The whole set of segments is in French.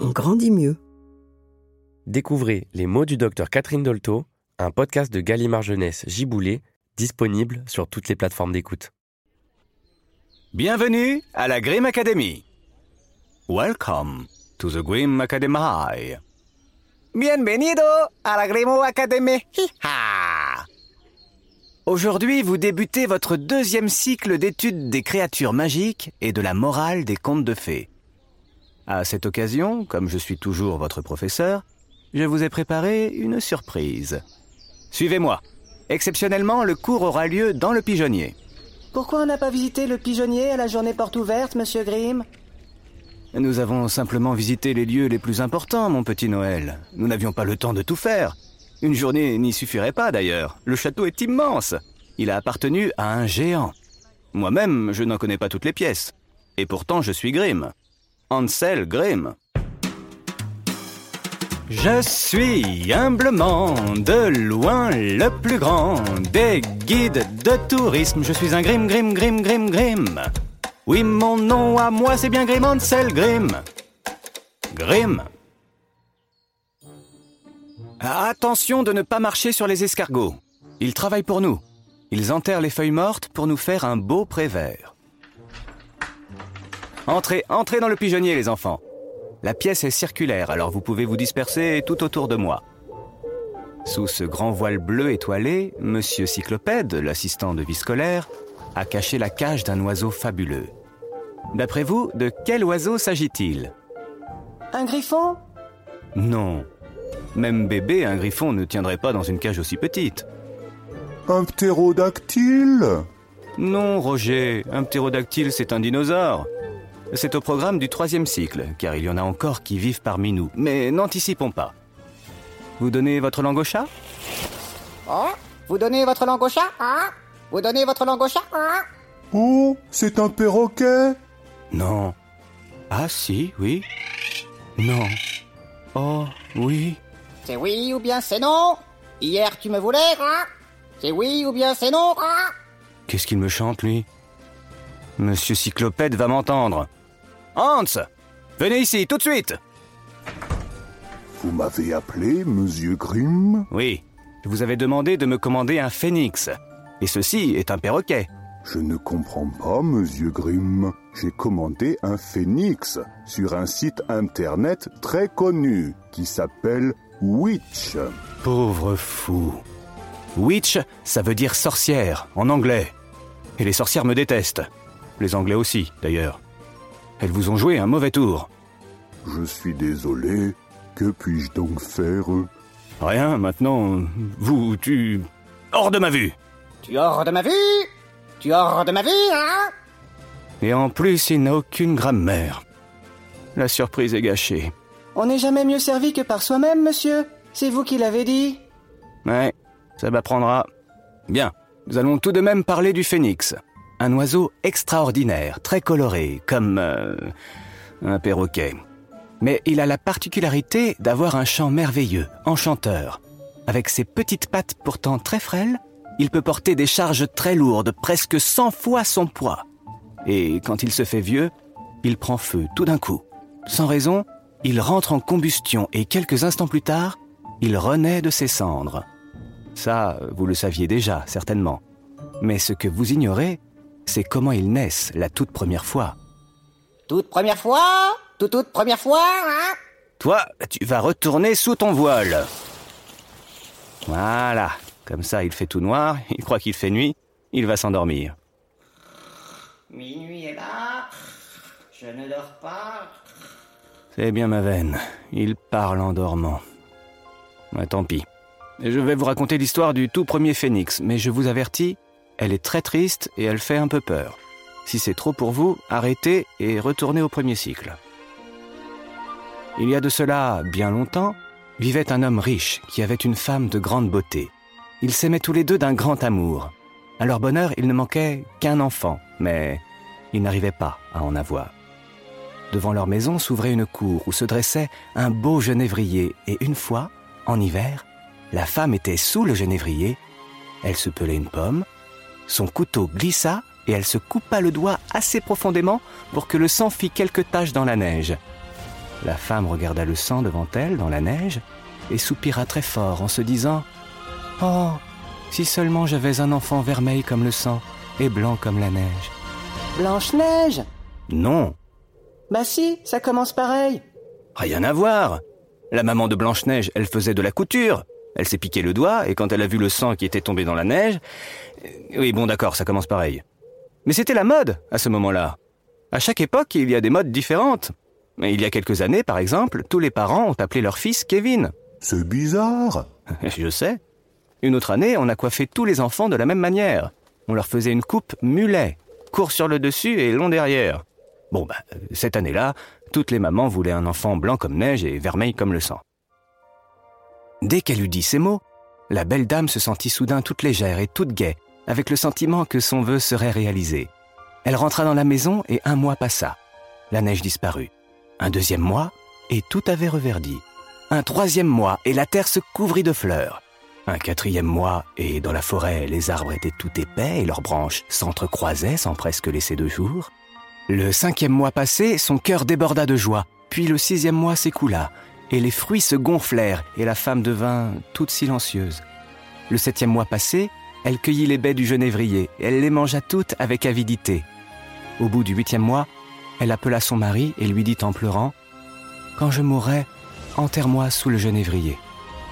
on grandit mieux. Découvrez Les mots du docteur Catherine Dolto, un podcast de Gallimard Jeunesse Giboulé, disponible sur toutes les plateformes d'écoute. Bienvenue à la Grimm Academy. Welcome to the Grimm Academy. Bienvenido a la Grimm Academy. Hi-ha. Aujourd'hui, vous débutez votre deuxième cycle d'études des créatures magiques et de la morale des contes de fées. À cette occasion, comme je suis toujours votre professeur, je vous ai préparé une surprise. Suivez-moi. Exceptionnellement, le cours aura lieu dans le pigeonnier. Pourquoi on n'a pas visité le pigeonnier à la journée porte ouverte, monsieur Grimm? Nous avons simplement visité les lieux les plus importants, mon petit Noël. Nous n'avions pas le temps de tout faire. Une journée n'y suffirait pas d'ailleurs. Le château est immense. Il a appartenu à un géant. Moi-même, je n'en connais pas toutes les pièces. Et pourtant, je suis Grimm. Ansel Grimm. Je suis humblement de loin le plus grand des guides de tourisme. Je suis un Grimm, Grimm, Grimm, Grimm, Grimm. Oui, mon nom à moi, c'est bien Grimm Ansel Grimm. Grimm. Attention de ne pas marcher sur les escargots. Ils travaillent pour nous. Ils enterrent les feuilles mortes pour nous faire un beau prévert. Entrez, entrez dans le pigeonnier, les enfants. La pièce est circulaire, alors vous pouvez vous disperser tout autour de moi. Sous ce grand voile bleu étoilé, Monsieur Cyclopède, l'assistant de vie scolaire, a caché la cage d'un oiseau fabuleux. D'après vous, de quel oiseau s'agit-il? Un griffon? Non. Même bébé, un griffon ne tiendrait pas dans une cage aussi petite. Un ptérodactyle? Non, Roger, un ptérodactyle, c'est un dinosaure. C'est au programme du troisième cycle, car il y en a encore qui vivent parmi nous. Mais n'anticipons pas. Vous donnez votre langue au chat? Oh Vous donnez votre langue au chat? Hein Vous donnez votre langue au chat? Hein Oh, c'est un perroquet? Non. Ah si, oui. Non. Oh, oui. C'est oui ou bien c'est non? Hier tu me voulais hein? C'est oui ou bien c'est non? Hein Qu'est-ce qu'il me chante, lui? Monsieur Cyclopède va m'entendre. Hans Venez ici, tout de suite Vous m'avez appelé, monsieur Grimm Oui, je vous avais demandé de me commander un phénix. Et ceci est un perroquet. Je ne comprends pas, monsieur Grimm. J'ai commandé un phénix sur un site internet très connu qui s'appelle Witch. Pauvre fou. Witch, ça veut dire sorcière en anglais. Et les sorcières me détestent. Les Anglais aussi, d'ailleurs. Elles vous ont joué un mauvais tour. Je suis désolé. Que puis-je donc faire? Rien, maintenant, vous, tu... Hors de ma vue Tu hors de ma vue? Tu hors de ma vue, hein? Et en plus, il n'a aucune grammaire. La surprise est gâchée. On n'est jamais mieux servi que par soi-même, monsieur. C'est vous qui l'avez dit. Ouais, ça m'apprendra. Bien, nous allons tout de même parler du phénix. Un oiseau extraordinaire, très coloré, comme... euh, un perroquet. Mais il a la particularité d'avoir un chant merveilleux, enchanteur. Avec ses petites pattes pourtant très frêles, il peut porter des charges très lourdes, presque 100 fois son poids. Et quand il se fait vieux, il prend feu tout d'un coup. Sans raison, il rentre en combustion et quelques instants plus tard, il renaît de ses cendres. Ça, vous le saviez déjà, certainement. Mais ce que vous ignorez, c'est comment ils naissent la toute première fois. Toute première fois? Toute toute première fois, hein? Toi, tu vas retourner sous ton voile. Voilà, comme ça il fait tout noir, il croit qu'il fait nuit, il va s'endormir. Minuit est là. Je ne dors pas. C'est bien ma veine, il parle en dormant. Ouais, tant pis. Je vais vous raconter l'histoire du tout premier phénix, mais je vous avertis, elle est très triste et elle fait un peu peur. Si c'est trop pour vous, arrêtez et retournez au premier cycle. Il y a de cela bien longtemps, vivait un homme riche qui avait une femme de grande beauté. Ils s'aimaient tous les deux d'un grand amour. À leur bonheur, il ne manquait qu'un enfant, mais ils n'arrivaient pas à en avoir. Devant leur maison s'ouvrait une cour où se dressait un beau genévrier, et une fois, en hiver, la femme était sous le genévrier, elle se pelait une pomme, son couteau glissa et elle se coupa le doigt assez profondément pour que le sang fît quelques taches dans la neige. La femme regarda le sang devant elle dans la neige et soupira très fort en se disant ⁇ Oh, si seulement j'avais un enfant vermeil comme le sang et blanc comme la neige Blanche-Neige !⁇ Non, Bah si, ça commence pareil. rien à voir. La maman de Blanche-Neige, elle faisait de la couture. Elle s'est piqué le doigt et quand elle a vu le sang qui était tombé dans la neige... euh, Oui, bon d'accord, ça commence pareil. Mais c'était la mode à ce moment-là. À chaque époque, il y a des modes différentes. Mais il y a quelques années, par exemple, tous les parents ont appelé leur fils Kevin. C'est bizarre. Je sais. Une autre année, on a coiffé tous les enfants de la même manière. On leur faisait une coupe mulet, court sur le dessus et long derrière. Bon, bah, cette année-là, toutes les mamans voulaient un enfant blanc comme neige et vermeil comme le sang. Dès qu'elle eut dit ces mots, la belle dame se sentit soudain toute légère et toute gaie, avec le sentiment que son vœu serait réalisé. Elle rentra dans la maison et un mois passa. La neige disparut. Un deuxième mois, et tout avait reverdi. Un troisième mois, et la terre se couvrit de fleurs. Un quatrième mois, et dans la forêt, les arbres étaient tout épais et leurs branches s'entrecroisaient sans presque laisser de jour. Le cinquième mois passé, son cœur déborda de joie, puis le sixième mois s'écoula, et les fruits se gonflèrent, et la femme devint toute silencieuse. Le septième mois passé, elle cueillit les baies du genévrier, et elle les mangea toutes avec avidité. Au bout du huitième mois, elle appela son mari et lui dit en pleurant Quand je mourrai, enterre-moi sous le genévrier.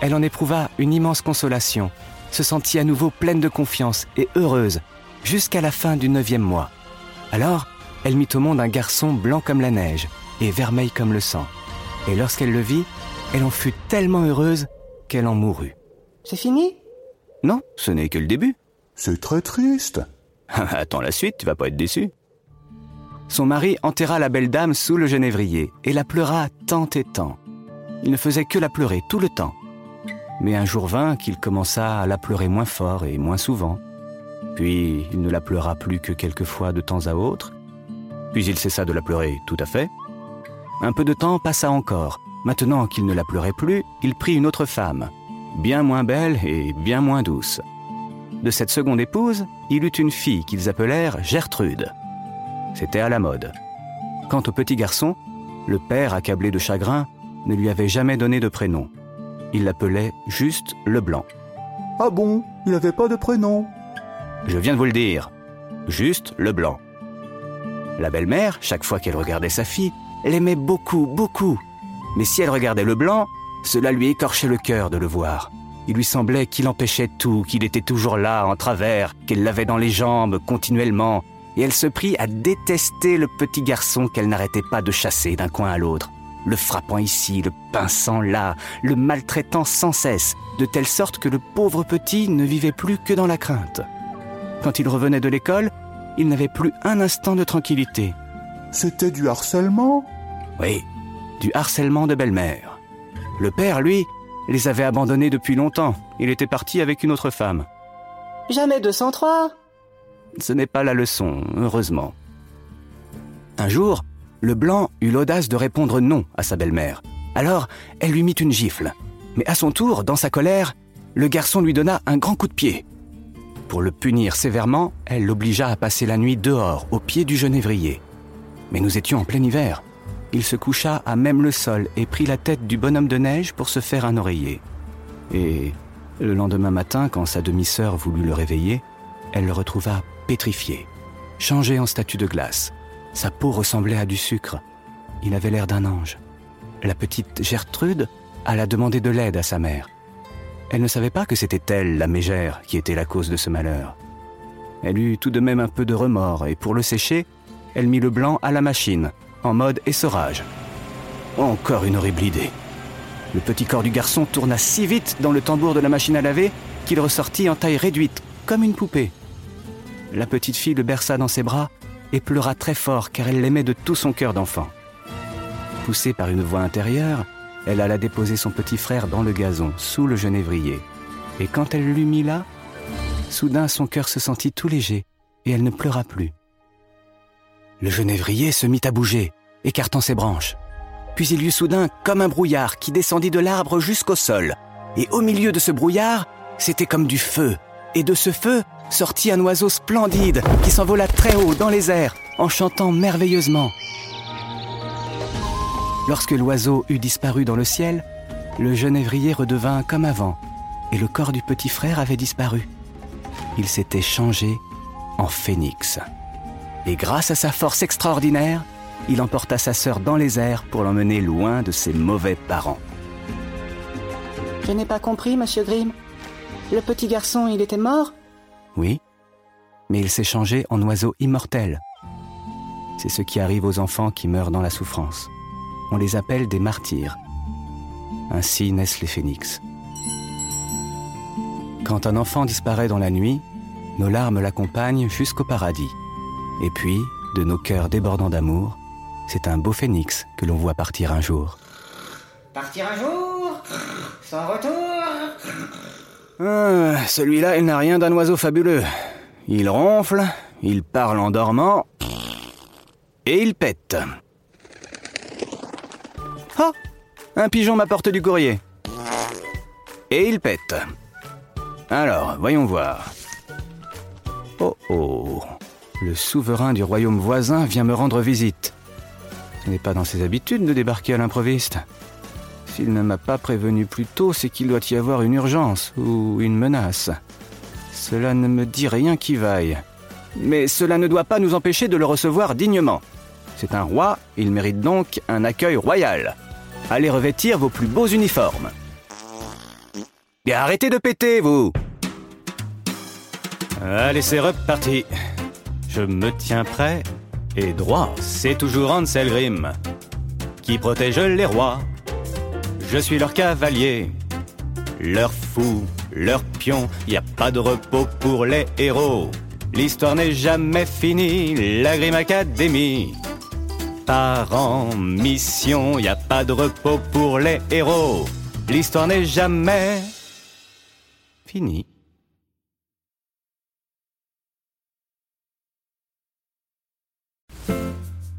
Elle en éprouva une immense consolation, se sentit à nouveau pleine de confiance et heureuse, jusqu'à la fin du neuvième mois. Alors, elle mit au monde un garçon blanc comme la neige et vermeil comme le sang. Et lorsqu'elle le vit, elle en fut tellement heureuse qu'elle en mourut. C'est fini? Non, ce n'est que le début. C'est très triste. Attends la suite, tu vas pas être déçu. Son mari enterra la belle dame sous le genévrier et la pleura tant et tant. Il ne faisait que la pleurer tout le temps. Mais un jour vint qu'il commença à la pleurer moins fort et moins souvent. Puis il ne la pleura plus que quelquefois de temps à autre. Puis il cessa de la pleurer tout à fait. Un peu de temps passa encore. Maintenant qu'il ne la pleurait plus, il prit une autre femme, bien moins belle et bien moins douce. De cette seconde épouse, il eut une fille qu'ils appelèrent Gertrude. C'était à la mode. Quant au petit garçon, le père, accablé de chagrin, ne lui avait jamais donné de prénom. Il l'appelait juste Leblanc. Ah bon Il n'avait pas de prénom. Je viens de vous le dire. Juste Leblanc. La belle-mère, chaque fois qu'elle regardait sa fille, l'aimait beaucoup, beaucoup. Mais si elle regardait Leblanc, cela lui écorchait le cœur de le voir. Il lui semblait qu'il empêchait tout, qu'il était toujours là, en travers, qu'elle l'avait dans les jambes continuellement, et elle se prit à détester le petit garçon qu'elle n'arrêtait pas de chasser d'un coin à l'autre, le frappant ici, le pinçant là, le maltraitant sans cesse, de telle sorte que le pauvre petit ne vivait plus que dans la crainte. Quand il revenait de l'école, il n'avait plus un instant de tranquillité. C'était du harcèlement? Oui, du harcèlement de belle-mère. Le père, lui, les avait abandonnés depuis longtemps. Il était parti avec une autre femme. Jamais 203 Ce n'est pas la leçon, heureusement. Un jour, le blanc eut l'audace de répondre non à sa belle-mère. Alors, elle lui mit une gifle. Mais à son tour, dans sa colère, le garçon lui donna un grand coup de pied. Pour le punir sévèrement, elle l'obligea à passer la nuit dehors, au pied du genévrier. Mais nous étions en plein hiver. Il se coucha à même le sol et prit la tête du bonhomme de neige pour se faire un oreiller. Et le lendemain matin, quand sa demi-sœur voulut le réveiller, elle le retrouva pétrifié, changé en statue de glace. Sa peau ressemblait à du sucre. Il avait l'air d'un ange. La petite Gertrude alla demander de l'aide à sa mère. Elle ne savait pas que c'était elle, la mégère, qui était la cause de ce malheur. Elle eut tout de même un peu de remords, et pour le sécher, elle mit le blanc à la machine, en mode essorage. Encore une horrible idée. Le petit corps du garçon tourna si vite dans le tambour de la machine à laver qu'il ressortit en taille réduite, comme une poupée. La petite fille le berça dans ses bras et pleura très fort car elle l'aimait de tout son cœur d'enfant. Poussée par une voix intérieure, elle alla déposer son petit frère dans le gazon, sous le genévrier. Et quand elle l'eut mis là, soudain son cœur se sentit tout léger, et elle ne pleura plus. Le genévrier se mit à bouger, écartant ses branches. Puis il y eut soudain comme un brouillard qui descendit de l'arbre jusqu'au sol. Et au milieu de ce brouillard, c'était comme du feu. Et de ce feu sortit un oiseau splendide qui s'envola très haut dans les airs en chantant merveilleusement. Lorsque l'oiseau eut disparu dans le ciel, le genévrier redevint comme avant, et le corps du petit frère avait disparu. Il s'était changé en phénix. Et grâce à sa force extraordinaire, il emporta sa sœur dans les airs pour l'emmener loin de ses mauvais parents. Je n'ai pas compris, monsieur Grimm. Le petit garçon, il était mort? Oui, mais il s'est changé en oiseau immortel. C'est ce qui arrive aux enfants qui meurent dans la souffrance on les appelle des martyrs. Ainsi naissent les phénix. Quand un enfant disparaît dans la nuit, nos larmes l'accompagnent jusqu'au paradis. Et puis, de nos cœurs débordants d'amour, c'est un beau phénix que l'on voit partir un jour. Partir un jour Sans retour ah, Celui-là, il n'a rien d'un oiseau fabuleux. Il ronfle, il parle en dormant, et il pète. Oh Un pigeon m'apporte du courrier. Et il pète. Alors, voyons voir. Oh oh Le souverain du royaume voisin vient me rendre visite. Ce n'est pas dans ses habitudes de débarquer à l'improviste. S'il ne m'a pas prévenu plus tôt, c'est qu'il doit y avoir une urgence ou une menace. Cela ne me dit rien qui vaille. Mais cela ne doit pas nous empêcher de le recevoir dignement. C'est un roi, il mérite donc un accueil royal. Allez revêtir vos plus beaux uniformes. Et arrêtez de péter, vous Allez, c'est reparti. Je me tiens prêt et droit. C'est toujours Ansel Grimm qui protège les rois. Je suis leur cavalier, leur fou, leur pion. Y a pas de repos pour les héros. L'histoire n'est jamais finie, la Grimm Academy en mission, y a pas de repos pour les héros. L'histoire n'est jamais finie.